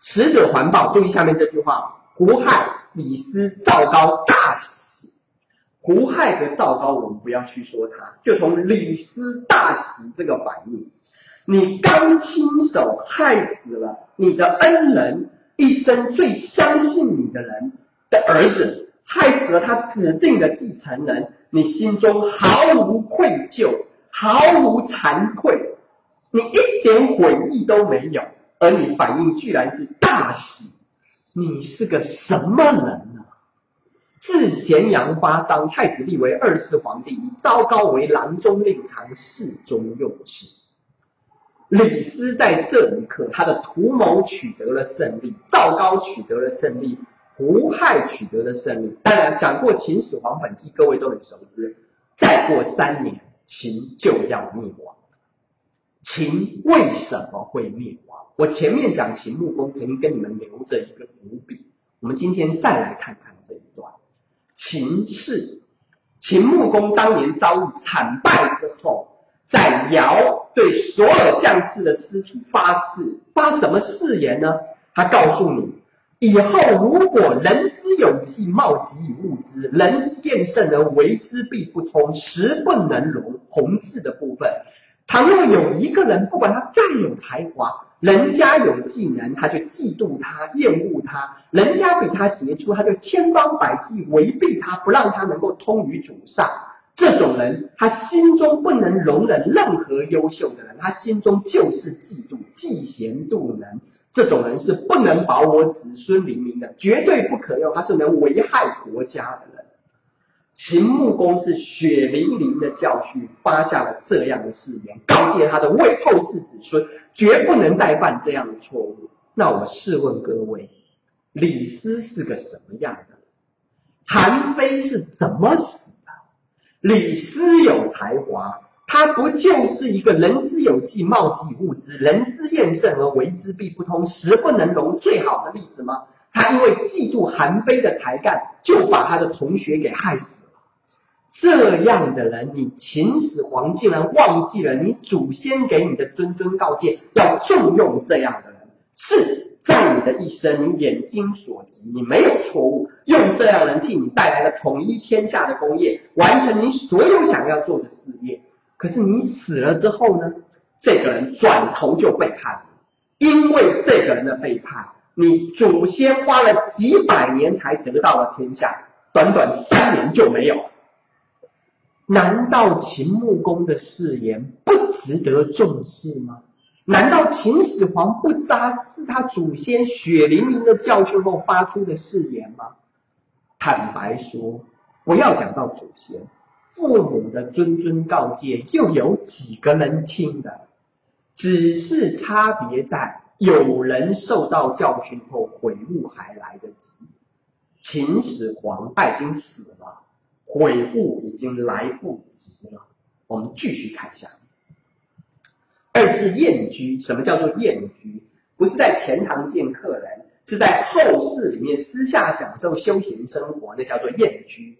使者环抱，注意下面这句话：胡亥、李斯、赵高大喜。胡亥和赵高，我们不要去说他，就从李斯大喜这个反应。你刚亲手害死了你的恩人，一生最相信你的人的儿子，害死了他指定的继承人，你心中毫无愧疚，毫无惭愧，你一点悔意都没有，而你反应居然是大喜，你是个什么人呢？自咸阳发丧，太子立为二世皇帝，以昭高为郎中令常侍中用事。李斯在这一刻，他的图谋取得了胜利，赵高取得了胜利，胡亥取得了胜利。当然，讲过《秦始皇本纪》，各位都很熟知。再过三年，秦就要灭亡。秦为什么会灭亡？我前面讲秦穆公，肯定跟你们留着一个伏笔。我们今天再来看看这一段。秦氏，秦穆公当年遭遇惨败之后，在尧对所有将士的尸体发誓，发什么誓言呢？他告诉你，以后如果人之有计，貌及以物之；人之厌胜而为之，必不通，食不能容。红字的部分，倘若有一个人，不管他再有才华。人家有技能，他就嫉妒他、厌恶他；人家比他杰出，他就千方百计违背他，不让他能够通于主上。这种人，他心中不能容忍任何优秀的人，他心中就是嫉妒，嫉贤妒能。这种人是不能保我子孙黎民的，绝对不可用，他是能危害国家的人。秦穆公是血淋淋的教训，发下了这样的誓言，告诫他的为后世子孙，绝不能再犯这样的错误。那我试问各位，李斯是个什么样的？韩非是怎么死的？李斯有才华，他不就是一个人之有计，貌及物之；人之厌胜而为之，必不通，实不能容最好的例子吗？因为嫉妒韩非的才干，就把他的同学给害死了。这样的人，你秦始皇竟然忘记了你祖先给你的谆谆告诫，要重用这样的人。是在你的一生，你眼睛所及，你没有错误，用这样人替你带来了统一天下的功业，完成你所有想要做的事业。可是你死了之后呢？这个人转头就背叛，因为这个人的背叛。你祖先花了几百年才得到了天下，短短三年就没有。难道秦穆公的誓言不值得重视吗？难道秦始皇不知道是他祖先血淋淋的教训后发出的誓言吗？坦白说，不要讲到祖先，父母的谆谆告诫，又有几个人听的？只是差别在。有人受到教训后悔悟还来得及，秦始皇他已经死了，悔悟已经来不及了。我们继续看下二是宴居，什么叫做宴居？不是在前堂见客人，是在后室里面私下享受休闲生活，那叫做宴居。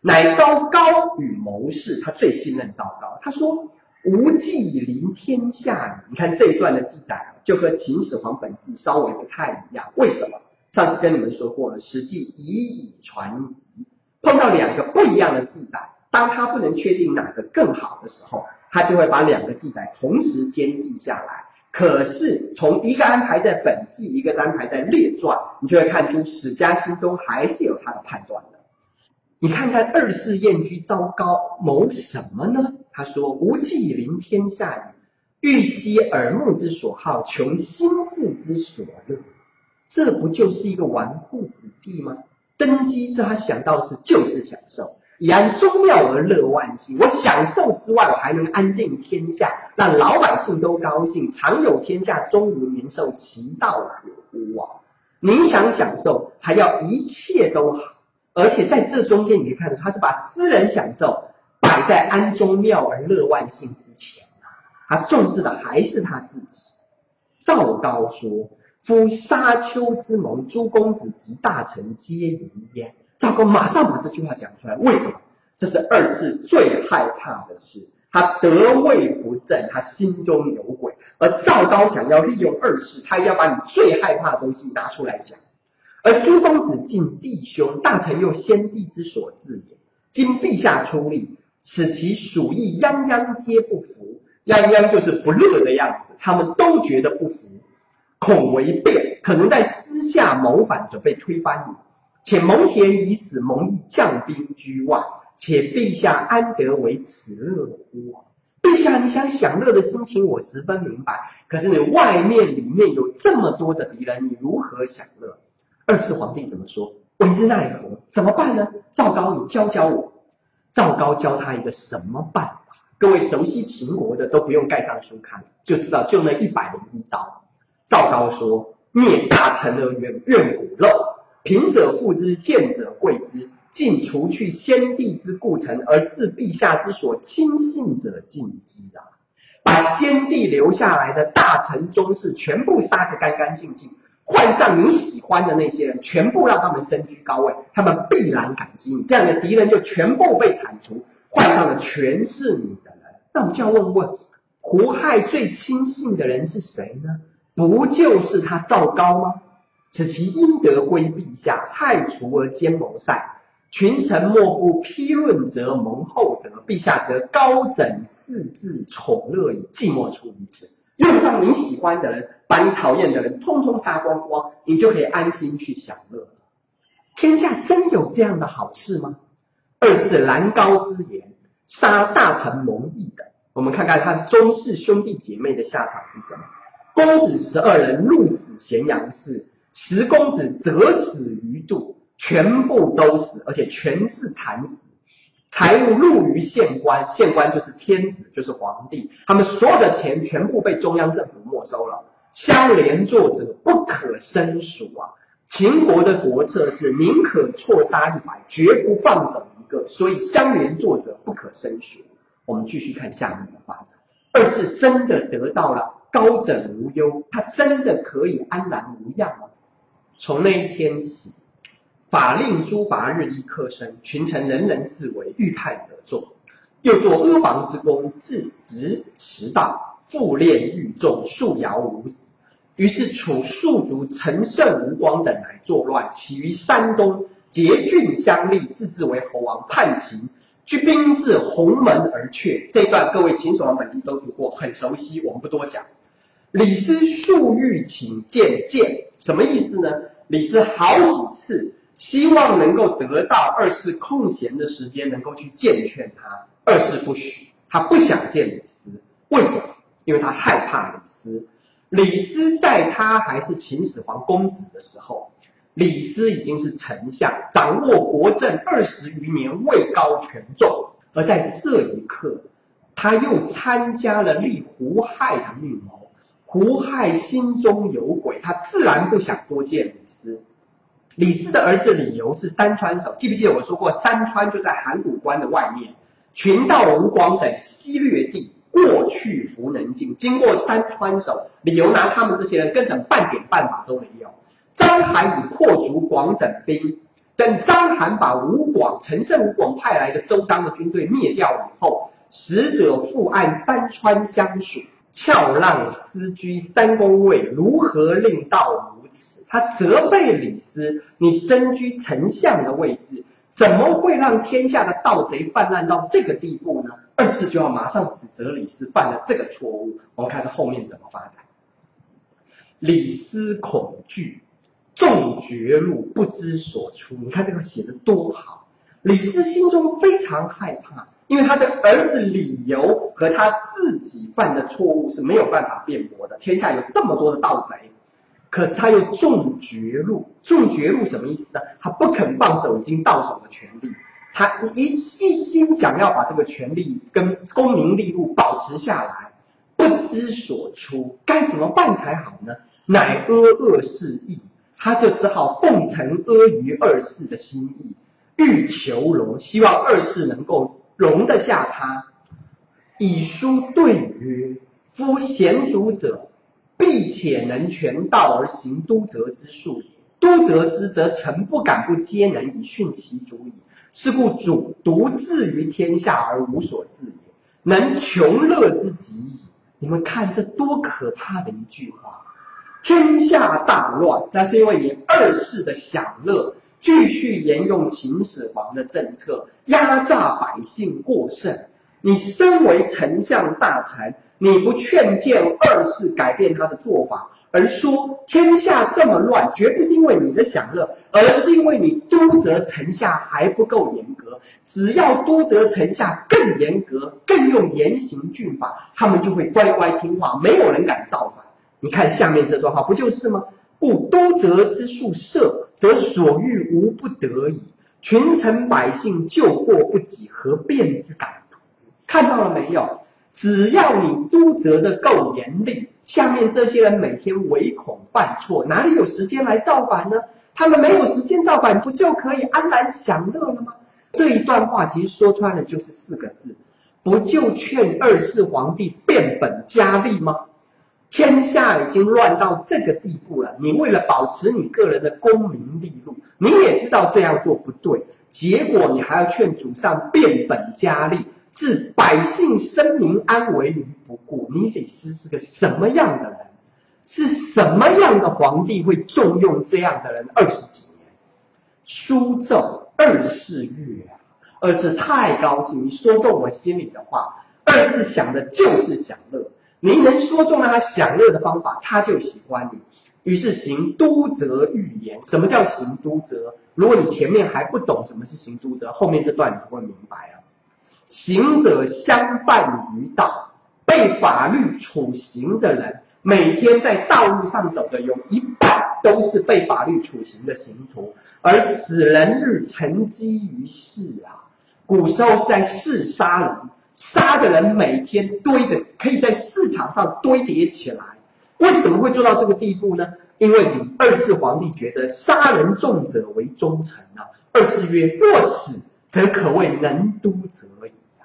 乃昭高与谋士，他最信任昭高，他说。无忌临天下，你看这一段的记载就和《秦始皇本纪》稍微不太一样。为什么？上次跟你们说过了，《史记》以以传疑，碰到两个不一样的记载，当他不能确定哪个更好的时候，他就会把两个记载同时兼记下来。可是从一个安排在本纪，一个安排在列传，你就会看出史家心中还是有他的判断的。你看看二世燕居糟糕谋什么呢？他说：“无忌临天下矣，欲息耳目之所好，穷心智之所乐。这不就是一个纨绔子弟吗？登基之，他想到是就是享受，以安宗庙而乐万姓。我享受之外，我还能安定天下，让老百姓都高兴，常有天下，终无年寿，其道可乎啊？您想享受，还要一切都好，而且在这中间，你可以看到，他是把私人享受。”摆在安宗庙而乐万姓之前，他重视的还是他自己。赵高说：“夫沙丘之盟，诸公子及大臣皆疑焉。”赵高马上把这句话讲出来，为什么？这是二世最害怕的事。他得位不正，他心中有鬼。而赵高想要利用二世，他要把你最害怕的东西拿出来讲。而诸公子敬弟兄，大臣又先帝之所至也。今陛下出力，此其鼠疫，泱泱皆不服。泱泱就是不乐的样子，他们都觉得不服，恐为变，可能在私下谋反，准备推翻你。且蒙恬已死，蒙毅将兵居外，且陛下安得为此乐乎？陛下，你想享乐的心情，我十分明白。可是你外面里面有这么多的敌人，你如何享乐？二次皇帝怎么说？为之奈何？怎么办呢？赵高，你教教我。赵高教他一个什么办法？各位熟悉秦国的都不用盖上书看，就知道就那一百零一招。赵高说：“灭大臣而远怨骨肉，贫者富之，贱者贵之。尽除去先帝之故臣，而自陛下之所亲信者尽之啊！把先帝留下来的大臣宗室全部杀个干干净净。”换上你喜欢的那些人，全部让他们身居高位，他们必然感激你。这样的敌人就全部被铲除，换上的全是你的。那我就要问问，胡亥最亲信的人是谁呢？不就是他赵高吗？此其应得归陛下，害除而兼谋善，群臣莫不批论，则蒙厚德。陛下则高枕四字，宠乐以寂寞出于此。用上你喜欢的人，把你讨厌的人通通杀光光，你就可以安心去享乐。天下真有这样的好事吗？二是兰高之言，杀大臣蒙毅。我们看看他宗室兄弟姐妹的下场是什么？公子十二人入死咸阳市，十公子则死于度，全部都死，而且全是惨死。财物入于县官，县官就是天子，就是皇帝，他们所有的钱全部被中央政府没收了。相连作者不可申数啊！秦国的国策是宁可错杀一百，绝不放走一个，所以相连作者不可申数。我们继续看下面的发展。二是真的得到了高枕无忧，他真的可以安然无恙吗？从那一天起。法令诸罚日益克深，群臣人人自危，遇害者众。又作阿房之功，自执迟到，复练愈众，数遥无已。于是楚庶族陈胜、吴光等来作乱，起于山东，结郡相立，自治为侯王，叛秦，去兵至鸿门而却。这段各位秦始皇本纪都读过，很熟悉，我们不多讲。李斯数欲请见见，什么意思呢？李斯好几次。希望能够得到二世空闲的时间，能够去见劝他。二世不许，他不想见李斯。为什么？因为他害怕李斯。李斯在他还是秦始皇公子的时候，李斯已经是丞相，掌握国政二十余年，位高权重。而在这一刻，他又参加了立胡亥的密谋。胡亥心中有鬼，他自然不想多见李斯。李斯的儿子李由是三川守，记不记得我说过，三川就在函谷关的外面。群盗吴广等西掠地，过去弗能进。经过三川守，李由拿他们这些人根本半点办法都没有。章邯以破竹广等兵，等章邯把吴广、陈胜、吴广派来的周章的军队灭掉以后，使者复按三川相属，翘浪思居三公位，如何令道如此？他责备李斯：“你身居丞相的位置，怎么会让天下的盗贼泛滥到这个地步呢？”二世就要马上指责李斯犯了这个错误。我们看他后面怎么发展。李斯恐惧，众绝路，不知所出。你看这个写的多好！李斯心中非常害怕，因为他的儿子李由和他自己犯的错误是没有办法辩驳的。天下有这么多的盗贼。可是他又重绝路，重绝路什么意思呢？他不肯放手已经到手的权利，他一一心想要把这个权利跟功名利禄保持下来，不知所出，该怎么办才好呢？乃阿二世意，他就只好奉承阿谀二世的心意，欲求容，希望二世能够容得下他。以书对曰：“夫贤主者。”必且能全道而行都则之术也。都则之，则臣不敢不皆能以训其主矣。是故主独自于天下而无所治也，能穷乐之极矣。你们看这多可怕的一句话！天下大乱，那是因为你二世的享乐继续沿用秦始皇的政策，压榨百姓过剩。你身为丞相大臣，你不劝谏二世改变他的做法，而说天下这么乱，绝不是因为你的享乐，而是因为你督责臣下还不够严格。只要督责臣下更严格，更用严刑峻法，他们就会乖乖听话，没有人敢造反。你看下面这段话不就是吗？故都责之术设，则所欲无不得矣。群臣百姓救过不及，何变之敢？看到了没有？只要你督责的够严厉，下面这些人每天唯恐犯错，哪里有时间来造反呢？他们没有时间造反，不就可以安然享乐了吗？这一段话其实说穿了就是四个字：不就劝二世皇帝变本加厉吗？天下已经乱到这个地步了，你为了保持你个人的功名利禄，你也知道这样做不对，结果你还要劝主上变本加厉，置百姓生民安危于不顾。你李斯是个什么样的人？是什么样的皇帝会重用这样的人二十几年？书奏二世悦啊，二世太高兴，你说中我心里的话，二是想的就是享乐。您能说中了他享乐的方法，他就喜欢你。于是行都则欲言。什么叫行都则？如果你前面还不懂什么是行都则，后面这段你就会明白了。行者相伴于道，被法律处刑的人，每天在道路上走的有一半都是被法律处刑的刑徒，而死人日沉积于世啊。古时候是在市杀人。杀的人每天堆的可以在市场上堆叠起来，为什么会做到这个地步呢？因为你二世皇帝觉得杀人重者为忠臣啊。二世曰：若此，则可谓能都者矣啊。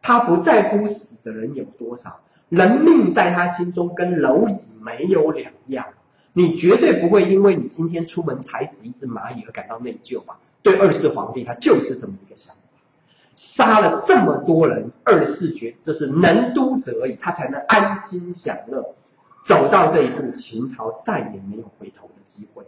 他不在乎死的人有多少，人命在他心中跟蝼蚁没有两样。你绝对不会因为你今天出门踩死一只蚂蚁而感到内疚吧？对二世皇帝，他就是这么一个想法。杀了这么多人，二世觉这是能都者矣，他才能安心享乐。走到这一步，秦朝再也没有回头的机会。